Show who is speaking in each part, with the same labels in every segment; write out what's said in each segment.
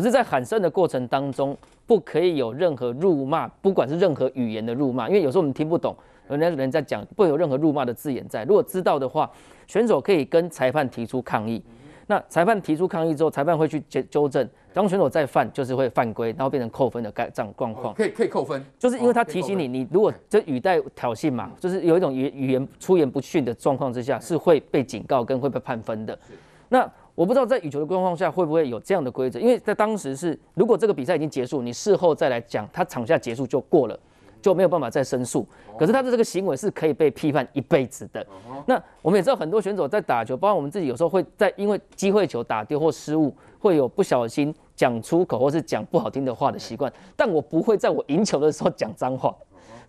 Speaker 1: 可是，在喊声的过程当中，不可以有任何辱骂，不管是任何语言的辱骂，因为有时候我们听不懂，有人人在讲，不有任何辱骂的字眼在。如果知道的话，选手可以跟裁判提出抗议。那裁判提出抗议之后，裁判会去纠纠正。当选手再犯，就是会犯规，然后变成扣分的概状状况。
Speaker 2: 可以可以扣分，
Speaker 1: 就是因为他提醒你，你如果这语带挑衅嘛，就是有一种语语言出言不逊的状况之下，是会被警告跟会被判分的。那我不知道在羽球的状况下会不会有这样的规则，因为在当时是，如果这个比赛已经结束，你事后再来讲，他场下结束就过了。就没有办法再申诉，可是他的这个行为是可以被批判一辈子的。那我们也知道很多选手在打球，包括我们自己有时候会在因为机会球打丢或失误，会有不小心讲出口或是讲不好听的话的习惯。但我不会在我赢球的时候讲脏话，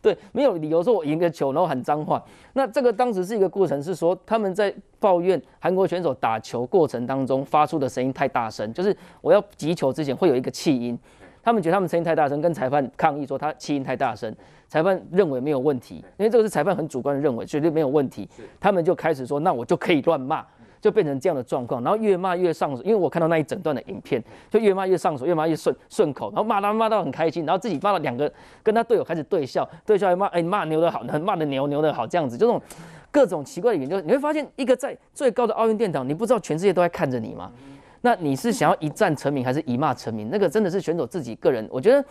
Speaker 1: 对，没有理由说我赢个球然后喊脏话。那这个当时是一个过程，是说他们在抱怨韩国选手打球过程当中发出的声音太大声，就是我要击球之前会有一个气音。他们觉得他们声音太大声，跟裁判抗议说他气音太大声。裁判认为没有问题，因为这个是裁判很主观的认为，绝对没有问题。他们就开始说，那我就可以乱骂，就变成这样的状况。然后越骂越上手，因为我看到那一整段的影片，就越骂越上手，越骂越顺顺口，然后骂他骂到很开心，然后自己骂了两个，跟他队友开始对笑，对笑还骂，哎，骂牛的好，骂的牛牛的好，这样子，就这种各种奇怪的语言，就你会发现，一个在最高的奥运殿堂，你不知道全世界都在看着你吗？那你是想要一战成名，还是一骂成名？那个真的是选手自己个人。我觉得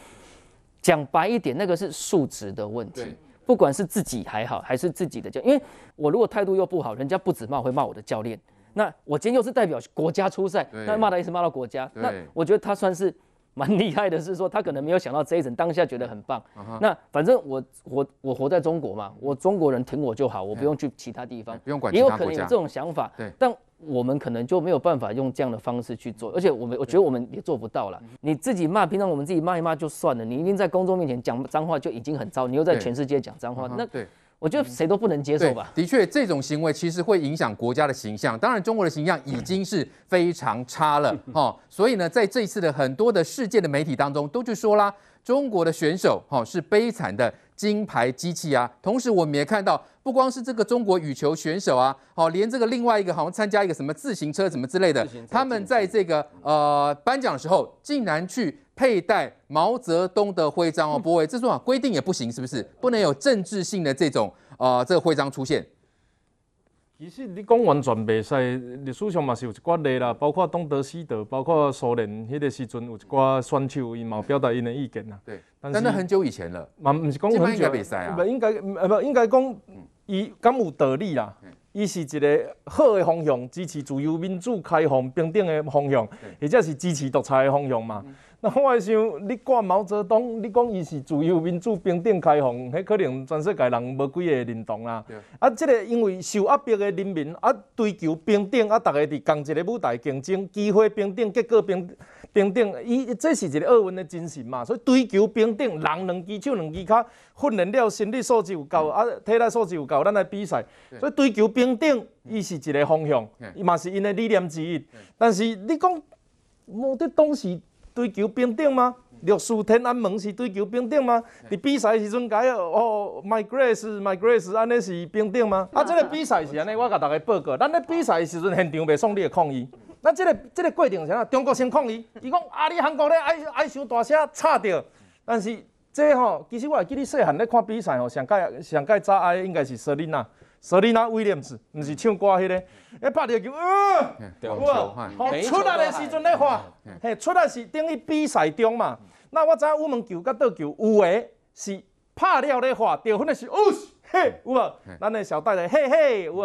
Speaker 1: 讲白一点，那个是素质的问题。不管是自己还好，还是自己的教，因为我如果态度又不好，人家不止骂，会骂我的教练。那我今天又是代表国家出赛，那骂他一直骂到国家。那我觉得他算是。蛮厉害的，是说他可能没有想到这一层，当下觉得很棒。Uh huh. 那反正我我我活在中国嘛，我中国人挺我就好，我不用去其他地方，
Speaker 2: 不用管。
Speaker 1: 也有可能有这种想法，对。但我们可能就没有办法用这样的方式去做，而且我们我觉得我们也做不到了。你自己骂，平常我们自己骂一骂就算了，你一定在公众面前讲脏话就已经很糟，你又在全世界讲脏话，那对。我觉得谁都不能接受吧。
Speaker 2: 的确，这种行为其实会影响国家的形象。当然，中国的形象已经是非常差了 哈。所以呢，在这一次的很多的世界的媒体当中，都去说啦，中国的选手哈是悲惨的金牌机器啊。同时，我们也看到，不光是这个中国羽球选手啊，好，连这个另外一个好像参加一个什么自行车什么之类的，他们在这个呃颁奖的时候，竟然去。佩戴毛泽东的徽章哦，不会，这种规定也不行，是不是？不能有政治性的这种呃这个徽章出现。
Speaker 3: 其实你讲完全袂使，历史上嘛是有一寡例啦，包括东德、西德，包括苏联迄个时阵有一寡选手，伊嘛表达因的意见啦。对，但是那
Speaker 2: 很久以前了，
Speaker 3: 嘛唔是讲很久，袂使啊，不应该呃不应该讲，伊敢有道理啦。伊是一个好的方向，支持自由民主、开放、平等的方向，或者是支持独裁的方向嘛。那我来想，你挂毛泽东，你讲伊是自由民主、平等、开放，迄可能全世界人无几个认同啦。对啊，这个因为受压迫的人民啊，追求平等啊，逐个伫共一个舞台竞争，机会平等，结果平平等，伊这是一个奥运的精神嘛。所以追求平等，人两只手两只脚，训练了心理素质有够，啊，体力素质有够，咱来比赛。所以追求平等，伊是一个方向，伊嘛是因的理念之一。但是你讲毛泽东是？追求平等吗？六四天安门是追求平等吗？伫比赛时阵该哦，My Grace，My Grace，安尼是平等吗？啊，这个比赛是安尼，我甲大家报告，咱咧比赛时阵现场袂爽你的抗议。咱这个这个过程是啥？中国先抗议，伊讲啊，你韩国咧爱爱伤大声吵着。但是这吼，其实我会记你细汉咧看比赛吼，上届上届早爱应该是瑟琳娜。瑟琳娜威廉斯，毋是唱歌迄个，一拍着球，呃，有无？出来的时阵咧画，嘿，出来是等于比赛中嘛。那我知影羽毛球甲倒球，有诶是拍了咧画，得分的是哦，嘿，有无？咱的小戴的嘿嘿，有无？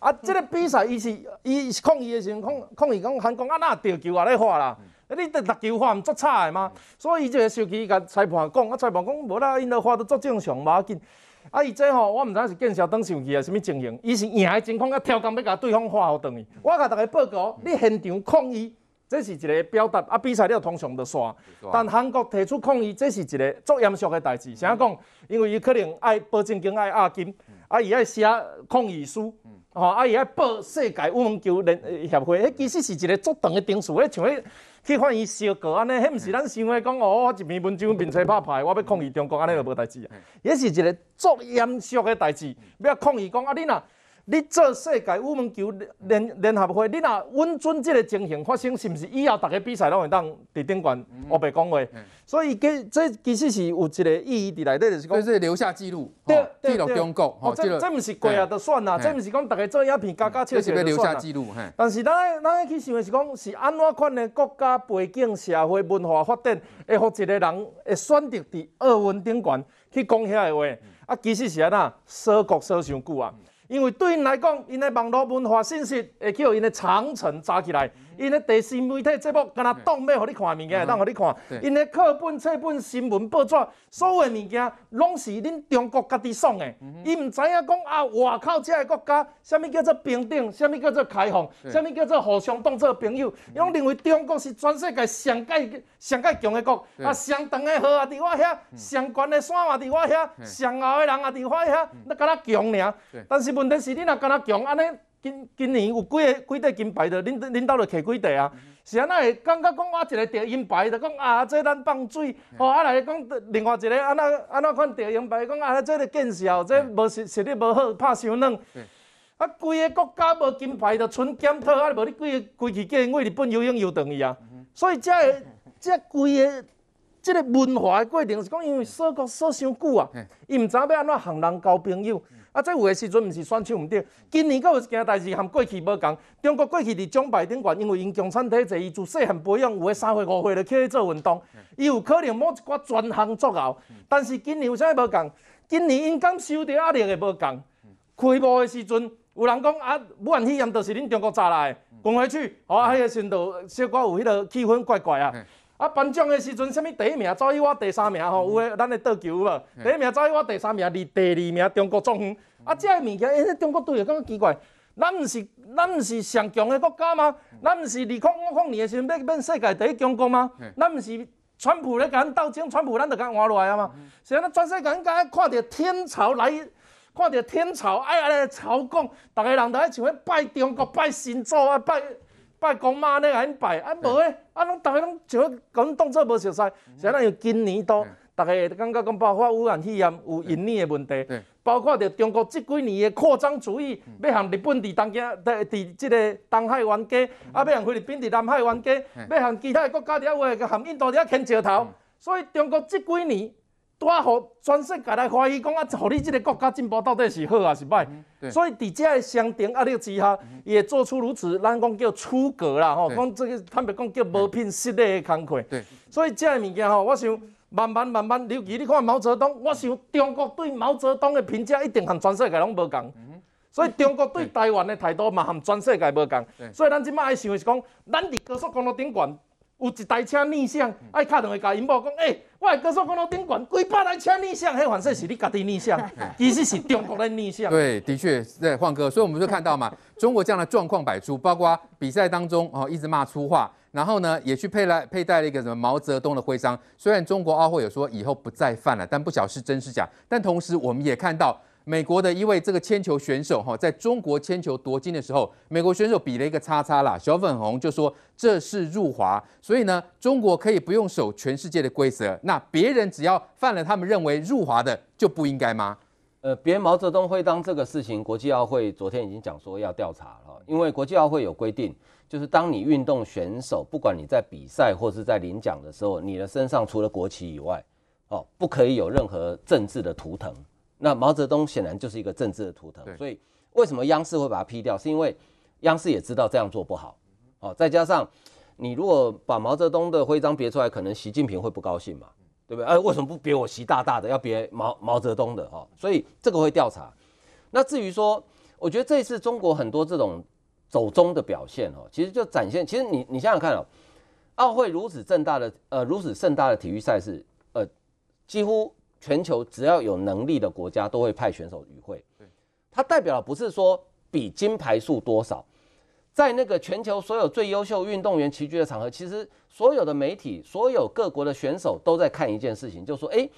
Speaker 3: 啊，这个比赛伊是伊是抗议的时阵，抗抗议讲韩国啊，哪得球啊咧画啦？你得六球滑毋足差的吗？所以伊就会生气，甲裁判讲，啊，裁判讲无啦，因的画都足正常，无要紧。啊！伊这吼，我毋知影是见晓当生气啊，啥物情形？伊是赢的情况，啊，超工要甲对方发互转去。我甲大家报告，你现场抗议，这是一个表达。啊，比赛了通常就煞。但韩国提出抗议，这是一个足严肃的代志。啥讲？因为伊可能爱保证金爱押金，啊，伊爱写抗议书，吼，啊，伊爱报世界羽毛球联协会。迄其实是一个足长的程序，迄像迄。去换伊小个安尼，迄毋是咱想的讲哦，我一篇文章 面吹拍牌，我要抗议中国安尼就无代志啊。迄是一个足严肃的代志，要抗议讲啊，你若你做世界羽毛球联联合会，你若稳准即个情形发生，是毋是以后逐个比赛拢会当伫顶悬黑白讲话？嗯、所以这这其实是有一个意义伫内底，就是讲，
Speaker 2: 这是留下记录，
Speaker 3: 对
Speaker 2: 记录中国。
Speaker 3: 哦，这这毋是过啊，就算啦，这毋是讲逐个做影片，加加笑笑就算啦。但是咱爱咱爱去想的是讲，是安怎款的国家背景、社会文化发展，会互一个人会选择伫奥运顶悬去讲遐个话？啊，其实是安怎锁国锁伤久啊。因为对因来讲，因的网络文化信息会去互因的长城扎起来。因的电视媒体节目，敢若当要互你看物件，当互你看。因的课本、册本、新闻报纸，所有的物件，拢是恁中国家己爽的。伊毋知影讲啊，外口遮个国家，啥物叫做平等，啥物叫做开放，啥物叫做互相当做朋友。伊拢认为中国是全世界上界上界强的国，啊，上长的河也伫我遐，上悬的山也伫我遐，上后的人也伫我遐，那敢若强尔。但是问题是，你若敢若强安尼。今今年有几个几块金牌的，恁恁兜着摕几块啊？是安那会感觉讲我一个得银牌，就讲啊，这咱放水，吼啊来讲另外一个安那安那款得银牌，讲啊，这个见笑，这无实实力无好，拍伤软。啊，规个国家无金牌，着纯检讨啊，无你规个规矩为日本游泳游转去啊。所以这个这规个即个文化的过程是讲，因为锁国锁伤久啊，伊毋知要安怎行人交朋友。啊！这有诶时阵毋是选手毋对，今年阁有一件代志，含过去无共。中国过去伫奖牌顶悬，因为因共产体制，伊自细汉培养，有诶三岁五岁就起去做运动，伊有可能某一寡专项作熬。但是今年有啥物无共？今年因感受着压力诶无共。开幕诶时阵，有人讲啊，武汉肺炎就是恁中国炸来，滚回去，哦，迄个时阵小可有迄个气氛怪怪啊。啊！颁奖的时阵，啥物第一名走去我第三名吼，有诶，咱诶倒球有无？第一名走去我第三名，离第二名中国状元。啊，这个物件，因为中国队也感觉奇怪，咱毋是咱毋是上强的国家吗？咱毋是二零五五年的时阵要变世界第一强国吗？咱毋是川普咧甲咱斗争，川普咱就甲换落来啊嘛。是安尼，全世界应该看着天朝来，看着天朝哎呀来朝贡，逐个人都爱像咧拜中国、拜神祖啊，拜。拜公妈呢？安拜啊？无诶，啊，拢逐个拢像讲讲当做无熟悉。是安尼，今年都逐个感觉讲，包括污染肺炎有印尼诶问题，包括着中国即几年诶扩张主义，要向日本伫东京、伫伫即个东海湾街，啊，要向菲律宾伫南海湾街，要向其他诶国家伫遐话，向印度伫遐牵石头。所以中国即几年。带互全世界来怀疑，讲啊，互你即个国家进步到底是好还是歹？嗯、所以伫遮个双重压力之下，伊会做出如此，咱讲叫出格啦，吼，讲这个坦白讲叫无品失礼的工课。所以遮个物件吼，我想慢慢慢慢，尤其你看毛泽东，我想中国对毛泽东的评价一定和全世界拢无共。所以中国对台湾的态度嘛，和全世界无共。所以咱即摆爱想的是讲，咱伫高速公路顶悬。有一台车逆向，爱敲电话甲因某讲，诶、欸，我喺高速公路顶悬，几百台车逆向，迄反正是你家己逆向，其实是中国的逆向。
Speaker 2: 对，的确，对，晃哥，所以我们就看到嘛，中国这样的状况百出，包括比赛当中哦，一直骂粗话，然后呢，也去佩戴佩戴了一个什么毛泽东的徽章。虽然中国奥会有说以后不再犯了，但不晓得是真是假。但同时，我们也看到。美国的一位这个铅球选手哈，在中国铅球夺金的时候，美国选手比了一个叉叉啦，小粉红就说这是入华，所以呢，中国可以不用守全世界的规则，那别人只要犯了他们认为入华的就不应该吗？
Speaker 4: 呃，别毛泽东会当这个事情，国际奥会昨天已经讲说要调查了，因为国际奥会有规定，就是当你运动选手，不管你在比赛或是在领奖的时候，你的身上除了国旗以外，哦，不可以有任何政治的图腾。那毛泽东显然就是一个政治的图腾，所以为什么央视会把它批掉？是因为央视也知道这样做不好，哦，再加上你如果把毛泽东的徽章别出来，可能习近平会不高兴嘛，对不对？哎，为什么不别我习大大的，要别毛毛泽东的？哈，所以这个会调查。那至于说，我觉得这一次中国很多这种走中的表现，哦，其实就展现，其实你你想想看哦，奥会如此盛大的呃如此盛大的体育赛事，呃，几乎。全球只要有能力的国家都会派选手与会，它代表的不是说比金牌数多少，在那个全球所有最优秀运动员齐聚的场合，其实所有的媒体、所有各国的选手都在看一件事情，就是说，诶，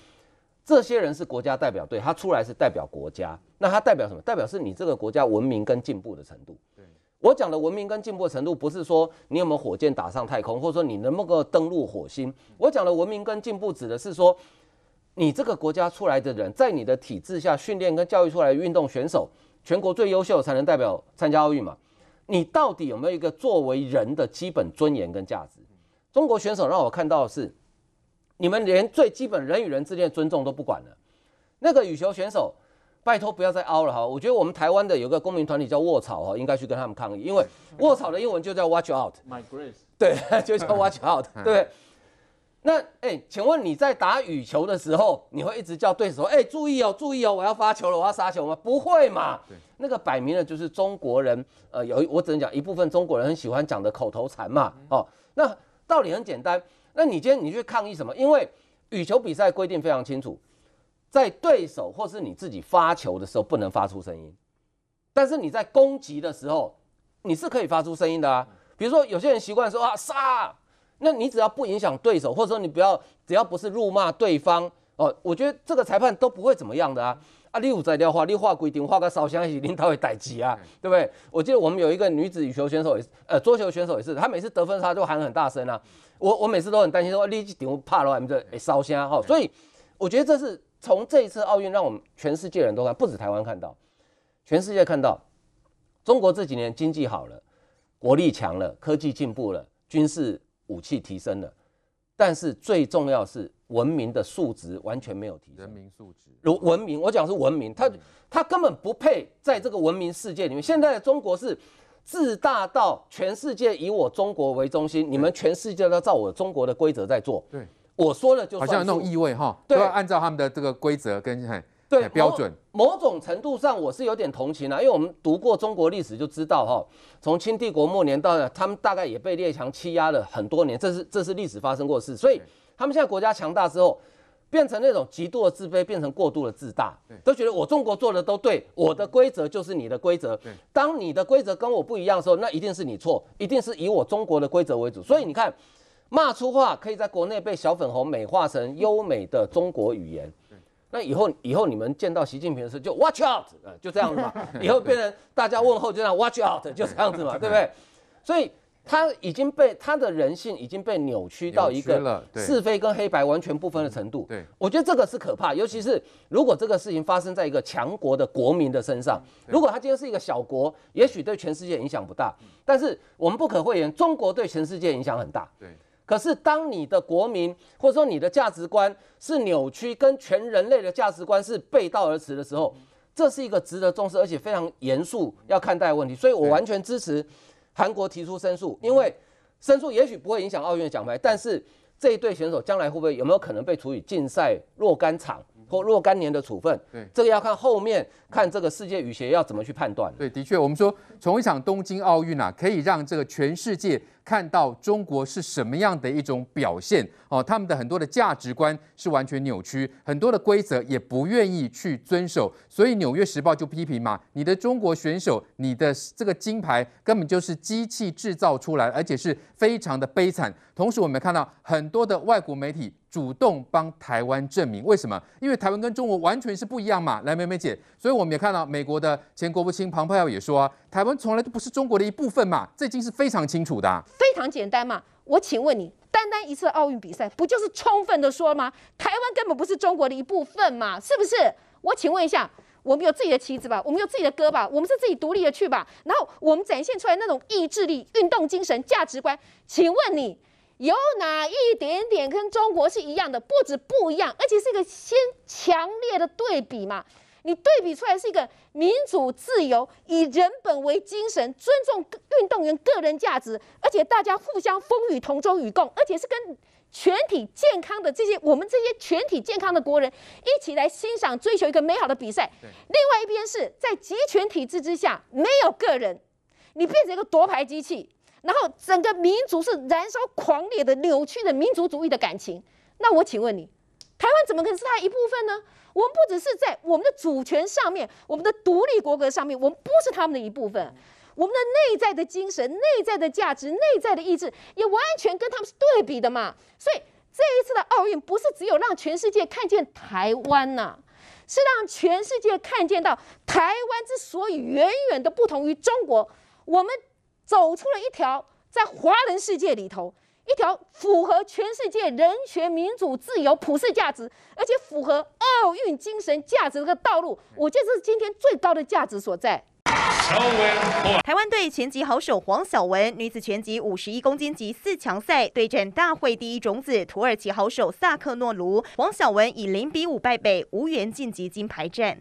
Speaker 4: 这些人是国家代表队，他出来是代表国家，那他代表什么？代表是你这个国家文明跟进步的程度。我讲的文明跟进步的程度，不是说你有没有火箭打上太空，或者说你能不能够登陆火星。我讲的文明跟进步，指的是说。你这个国家出来的人，在你的体制下训练跟教育出来的运动选手，全国最优秀才能代表参加奥运嘛？你到底有没有一个作为人的基本尊严跟价值？中国选手让我看到的是，你们连最基本人与人之间的尊重都不管了。那个羽球选手，拜托不要再凹了哈！我觉得我们台湾的有个公民团体叫卧草哈，应该去跟他们抗议，因为卧草的英文就叫 Watch Out，My Grace，对，就叫 Watch Out，对。那哎、欸，请问你在打羽球的时候，你会一直叫对手哎、欸、注意哦，注意哦，我要发球了，我要杀球吗？不会嘛？对，那个摆明了就是中国人，呃，有我只能讲一部分中国人很喜欢讲的口头禅嘛。哦，那道理很简单。那你今天你去抗议什么？因为羽球比赛规定非常清楚，在对手或是你自己发球的时候不能发出声音，但是你在攻击的时候你是可以发出声音的啊。比如说有些人习惯说啊杀。那你只要不影响对手，或者说你不要，只要不是辱骂对方哦，我觉得这个裁判都不会怎么样的啊。啊，你有在的话，你画规定画个烧香，一起领导会逮鸡啊，对不对？我记得我们有一个女子羽球选手也是，呃，桌球选手也是，她每次得分她就喊很大声啊。我我每次都很担心说，你顶怕了，我们这烧香哈。所以我觉得这是从这一次奥运，让我们全世界人都看，不止台湾看到，全世界看到，中国这几年经济好了，国力强了，科技进步了，军事。武器提升了，但是最重要是文明的素质完全没有提升。人民素质，如文明，我讲是文明，他他根本不配在这个文明世界里面。现在的中国是自大到全世界以我中国为中心，你们全世界都照我中国的规则在做。对，我说了就好像有那种意味哈，都要按照他们的这个规则跟。对标准。某，某种程度上，我是有点同情啊，因为我们读过中国历史就知道哈，从清帝国末年到他们大概也被列强欺压了很多年，这是这是历史发生过的事，所以他们现在国家强大之后，变成那种极度的自卑，变成过度的自大，都觉得我中国做的都对，我的规则就是你的规则，当你的规则跟我不一样的时候，那一定是你错，一定是以我中国的规则为主，所以你看，骂粗话可以在国内被小粉红美化成优美的中国语言。那以后，以后你们见到习近平的时候就 watch out，呃，就这样子嘛。以后变成大家问候就这样 watch out，就这样子嘛，对不对？所以他已经被他的人性已经被扭曲到一个是非跟黑白完全不分的程度。对，我觉得这个是可怕，尤其是如果这个事情发生在一个强国的国民的身上，如果他今天是一个小国，也许对全世界影响不大，但是我们不可讳言，中国对全世界影响很大。对。可是，当你的国民或者说你的价值观是扭曲，跟全人类的价值观是背道而驰的时候，这是一个值得重视而且非常严肃要看待的问题。所以我完全支持韩国提出申诉，因为申诉也许不会影响奥运的奖牌，但是这一对选手将来会不会有没有可能被处以禁赛若干场？或若干年的处分，对，这个要看后面看这个世界羽协要怎么去判断。对，的确，我们说从一场东京奥运啊，可以让这个全世界看到中国是什么样的一种表现哦，他们的很多的价值观是完全扭曲，很多的规则也不愿意去遵守，所以《纽约时报》就批评嘛，你的中国选手，你的这个金牌根本就是机器制造出来，而且是非常的悲惨。同时，我们看到很多的外国媒体。主动帮台湾证明，为什么？因为台湾跟中国完全是不一样嘛。来，美美姐，所以我们也看到美国的前国务卿庞佩奥也说啊，台湾从来都不是中国的一部分嘛，这已经是非常清楚的。
Speaker 5: 非常简单嘛，我请问你，单单一次奥运比赛，不就是充分的说吗？台湾根本不是中国的一部分嘛，是不是？我请问一下，我们有自己的旗子吧，我们有自己的歌吧，我们是自己独立的去吧，然后我们展现出来那种意志力、运动精神、价值观，请问你？有哪一点点跟中国是一样的？不止不一样，而且是一个先强烈的对比嘛。你对比出来是一个民主自由、以人本为精神、尊重运动员个人价值，而且大家互相风雨同舟与共，而且是跟全体健康的这些我们这些全体健康的国人一起来欣赏、追求一个美好的比赛。另外一边是在集权体制之下，没有个人，你变成一个夺牌机器。然后整个民族是燃烧狂烈的、扭曲的民族主义的感情。那我请问你，台湾怎么可能是它一部分呢？我们不只是在我们的主权上面、我们的独立国格上面，我们不是他们的一部分。我们的内在的精神、内在的价值、内在的意志，也完全跟他们是对比的嘛。所以这一次的奥运，不是只有让全世界看见台湾呐，是让全世界看见到台湾之所以远远的不同于中国，我们。走出了一条在华人世界里头一条符合全世界人权、民主、自由、普世价值，而且符合奥运精神价值的个道路，我觉得这是今天最高的价值所在。
Speaker 6: 台湾队拳击好手黄晓雯女子拳击五十一公斤级四强赛对战大会第一种子土耳其好手萨克诺卢，黄晓雯以零比五败北，无缘晋级金牌战。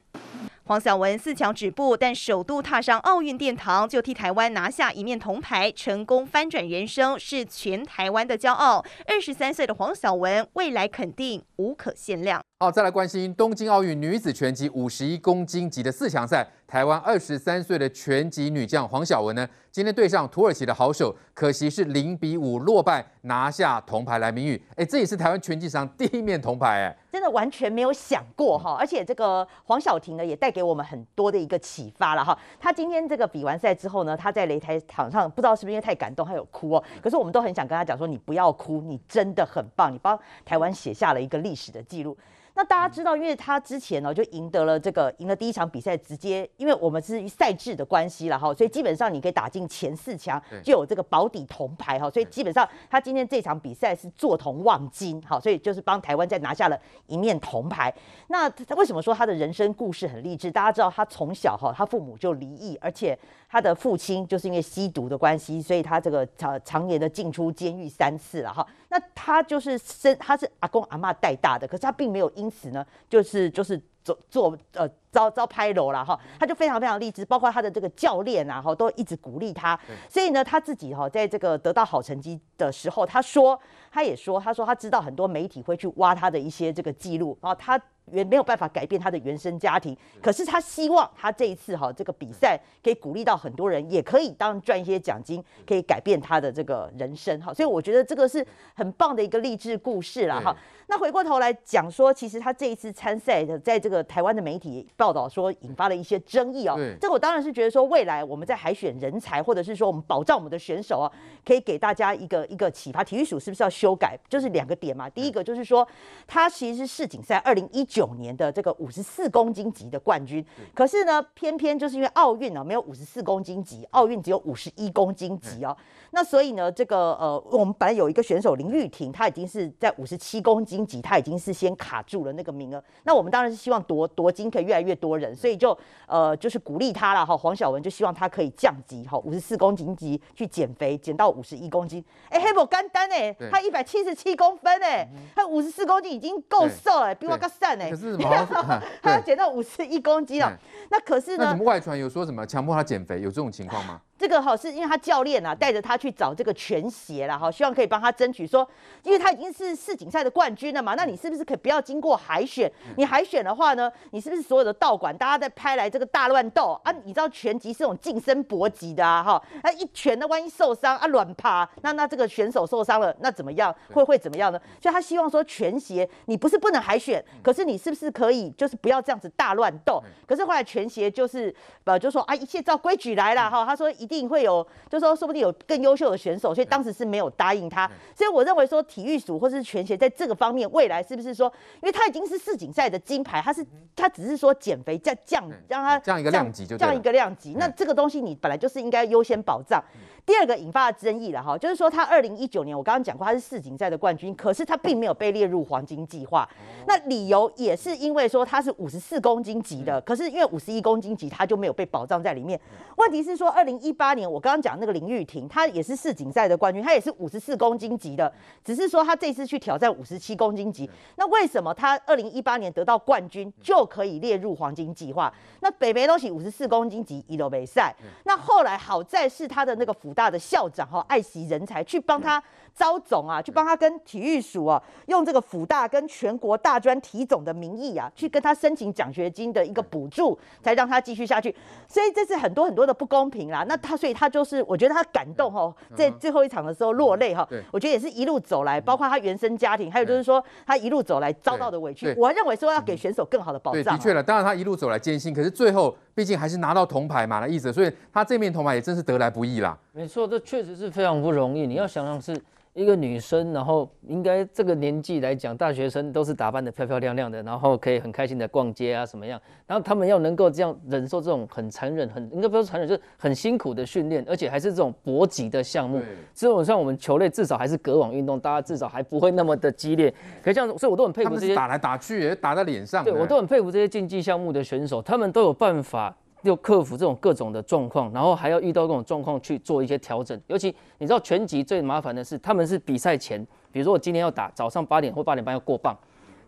Speaker 6: 黄晓雯四强止步，但首度踏上奥运殿堂，就替台湾拿下一面铜牌，成功翻转人生，是全台湾的骄傲。二十三岁的黄晓雯，未来肯定无可限量。
Speaker 2: 好，再来关心东京奥运女子拳击五十一公斤级的四强赛，台湾二十三岁的拳击女将黄晓雯呢，今天对上土耳其的好手，可惜是零比五落败，拿下铜牌来名誉。哎，这也是台湾拳击上第一面铜牌，哎，
Speaker 7: 真的完全没有想过哈，而且这个黄晓婷呢，也带给我们很多的一个启发了哈。她今天这个比完赛之后呢，她在擂台场上不知道是不是因为太感动，她有哭哦。可是我们都很想跟她讲说，你不要哭，你真的很棒，你帮台湾写下了一个历史的记录。那大家知道，因为他之前呢就赢得了这个赢了第一场比赛，直接因为我们是赛制的关系了哈，所以基本上你可以打进前四强就有这个保底铜牌哈，所以基本上他今天这场比赛是坐铜望金哈，所以就是帮台湾再拿下了一面铜牌。那他为什么说他的人生故事很励志？大家知道他从小哈，他父母就离异，而且他的父亲就是因为吸毒的关系，所以他这个常常年的进出监狱三次了哈。那他就是生他是阿公阿嬷带大的，可是他并没有因此呢，就是就是做做呃招招拍楼了哈，他就非常非常励志，包括他的这个教练啊哈，都一直鼓励他，所以呢他自己哈在这个得到好成绩的时候，他说他也说他说他知道很多媒体会去挖他的一些这个记录，然后他。原没有办法改变他的原生家庭，可是他希望他这一次哈这个比赛可以鼓励到很多人，也可以当赚一些奖金，可以改变他的这个人生哈。所以我觉得这个是很棒的一个励志故事了哈。那回过头来讲说，其实他这一次参赛的，在这个台湾的媒体报道说，引发了一些争议哦。这个我当然是觉得说，未来我们在海选人才，或者是说我们保障我们的选手啊，可以给大家一个一个启发。体育署是不是要修改？就是两个点嘛。第一个就是说，他其实是世锦赛二零一九年的这个五十四公斤级的冠军，可是呢，偏偏就是因为奥运啊没有五十四公斤级，奥运只有五十一公斤级哦。那所以呢，这个呃，我们本来有一个选手林玉婷，她已经是在五十七公斤级，她已经是先卡住了那个名额。那我们当然是希望夺夺金可以越来越多人，所以就呃就是鼓励他了哈。黄晓雯就希望他可以降级哈，五十四公斤级去减肥，减到五十一公斤。哎、欸，黑不干单哎，他一百七十七公分哎，他五十四公斤已经够瘦了，比我更瘦哎。可是什么？他 要减到五十一公斤了。那可是呢？
Speaker 2: 那怎么外传有说什么强迫他减肥？有这种情况吗？
Speaker 7: 这个哈是因为他教练啊带着他去找这个拳协了哈，希望可以帮他争取说，因为他已经是世锦赛的冠军了嘛，那你是不是可以不要经过海选？你海选的话呢，你是不是所有的道馆大家在拍来这个大乱斗啊？你知道拳击是这种近身搏击的啊哈，那一拳呢，万一受伤啊软趴，那那这个选手受伤了，那怎么样？会会怎么样呢？所以他希望说拳协你不是不能海选，可是你是不是可以就是不要这样子大乱斗？可是后来拳协就是呃就说啊一切照规矩来了哈，他说一定。一定会有，就是说说不定有更优秀的选手，所以当时是没有答应他。所以我认为说，体育署或是拳协在这个方面，未来是不是说，因为他已经是世锦赛的金牌，他是他只是说减肥再降，让他
Speaker 2: 降一个量级就
Speaker 7: 降一个量级。那这个东西你本来就是应该优先保障。第二个引发的争议了哈，就是说他二零一九年我刚刚讲过他是世锦赛的冠军，可是他并没有被列入黄金计划。那理由也是因为说他是五十四公斤级的，可是因为五十一公斤级他就没有被保障在里面。问题是说二零一八年我刚刚讲那个林玉婷，她也是世锦赛的冠军，她也是五十四公斤级的，只是说她这次去挑战五十七公斤级。那为什么她二零一八年得到冠军就可以列入黄金计划？那北北东西五十四公斤级伊都没赛。那后来好在是他的那个辅大的校长哈爱惜人才去帮他招总啊，去帮他跟体育署啊，用这个辅大跟全国大专体总的名义啊，去跟他申请奖学金的一个补助，才让他继续下去。所以这是很多很多的不公平啦。那他所以他就是我觉得他感动哈，在最后一场的时候落泪哈。我觉得也是一路走来，包括他原生家庭，还有就是说他一路走来遭到的委屈，我认为说要给选手更好的保障。
Speaker 2: 对，的确了，当然他一路走来艰辛，可是最后毕竟还是拿到铜牌嘛，那意思，所以他这面铜牌也真是得来不易啦。
Speaker 1: 没错，这确实是非常不容易。你要想想是。一个女生，然后应该这个年纪来讲，大学生都是打扮的漂漂亮亮的，然后可以很开心的逛街啊什么样，然后他们要能够这样忍受这种很残忍、很应该不是残忍，就是很辛苦的训练，而且还是这种搏击的项目。这种像我们球类至少还是隔网运动，大家至少还不会那么的激烈。可以这样，所以我都很佩服这些
Speaker 2: 打来打去，打在脸上。
Speaker 1: 对，我都很佩服这些竞技项目的选手，他们都有办法。又克服这种各种的状况，然后还要遇到各种状况去做一些调整。尤其你知道拳击最麻烦的是，他们是比赛前，比如说我今天要打，早上八点或八点半要过磅，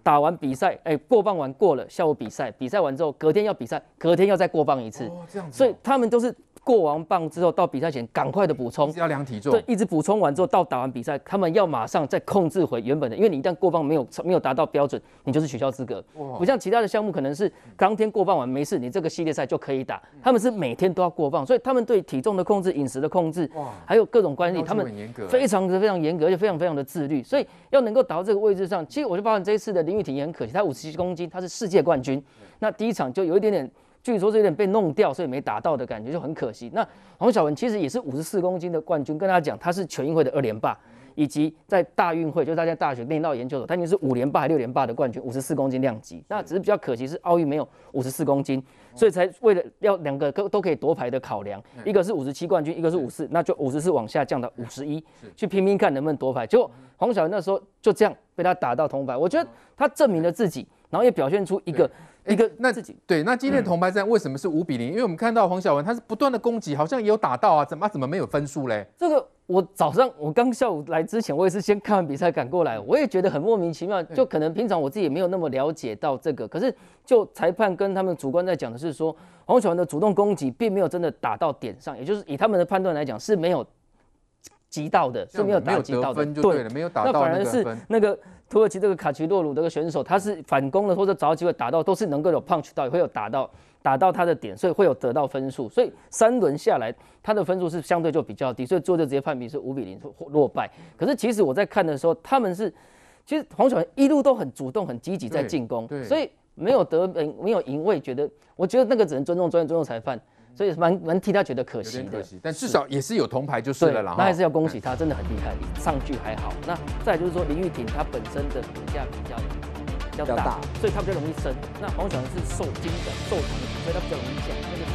Speaker 1: 打完比赛，哎，过磅完过了，下午比赛，比赛完之后隔天要比赛，隔天要再过磅一次。哦，这样子。所以他们都是。过完磅之后，到比赛前赶快的补充，
Speaker 2: 要量体重，
Speaker 1: 对，一直补充完之后，到打完比赛，他们要马上再控制回原本的，因为你一旦过磅没有没有达到标准，你就是取消资格。不像其他的项目，可能是当天过磅完没事，你这个系列赛就可以打。他们是每天都要过磅，所以他们对体重的控制、饮食的控制，还有各种管理，他们非常的非常严格，而且非常非常的自律。所以要能够达到这个位置上，其实我就发现这一次的林玉婷也很可惜，她五十七公斤，她是世界冠军，那第一场就有一点点。据说是有点被弄掉，所以没打到的感觉就很可惜。那黄晓雯其实也是五十四公斤的冠军，跟大家讲他是全运会的二连霸，以及在大运会，就是大家大学内道研究所，他已经是五连霸还六连霸的冠军，五十四公斤量级。那只是比较可惜是奥运没有五十四公斤，所以才为了要两个都都可以夺牌的考量，一个是五十七冠军，一个是五四，那就五十四往下降到五十一，去拼拼看能不能夺牌。结果黄晓雯那时候就这样被他打到铜牌，我觉得他证明了自己，然后也表现出一个。一个那自己
Speaker 2: 对，那今天的铜牌战为什么是五比零？因为我们看到黄晓雯他是不断的攻击，好像也有打到啊，怎么怎么没有分数嘞？
Speaker 1: 这个我早上我刚下午来之前，我也是先看完比赛赶过来，我也觉得很莫名其妙，就可能平常我自己也没有那么了解到这个，可是就裁判跟他们主观在讲的是说，黄晓雯的主动攻击并没有真的打到点上，也就是以他们的判断来讲是没有击到的，是没有打击到的，
Speaker 2: 对了，没有打到那
Speaker 1: 反而是那个。土耳其这个卡奇洛鲁这个选手，他是反攻的或者找到机会打到，都是能够有 punch 到，也会有打到打到他的点，所以会有得到分数。所以三轮下来，他的分数是相对就比较低，所以最后就直接判比是五比零落败。可是其实我在看的时候，他们是其实黄晓明一路都很主动、很积极在进攻，所以没有得没有赢，我也觉得，我觉得那个只能尊重专业、尊重裁判。所以蛮蛮替他觉得可惜的，
Speaker 2: 可惜，但至少也是有铜牌就是了啦。
Speaker 1: 那还是要恭喜他，真的很厉害，上去还好。那再就是说林玉婷她本身的骨架比较比较大，所以她比较容易升。那黄筱雯是受精的、瘦长的，所以她比较容易降。那个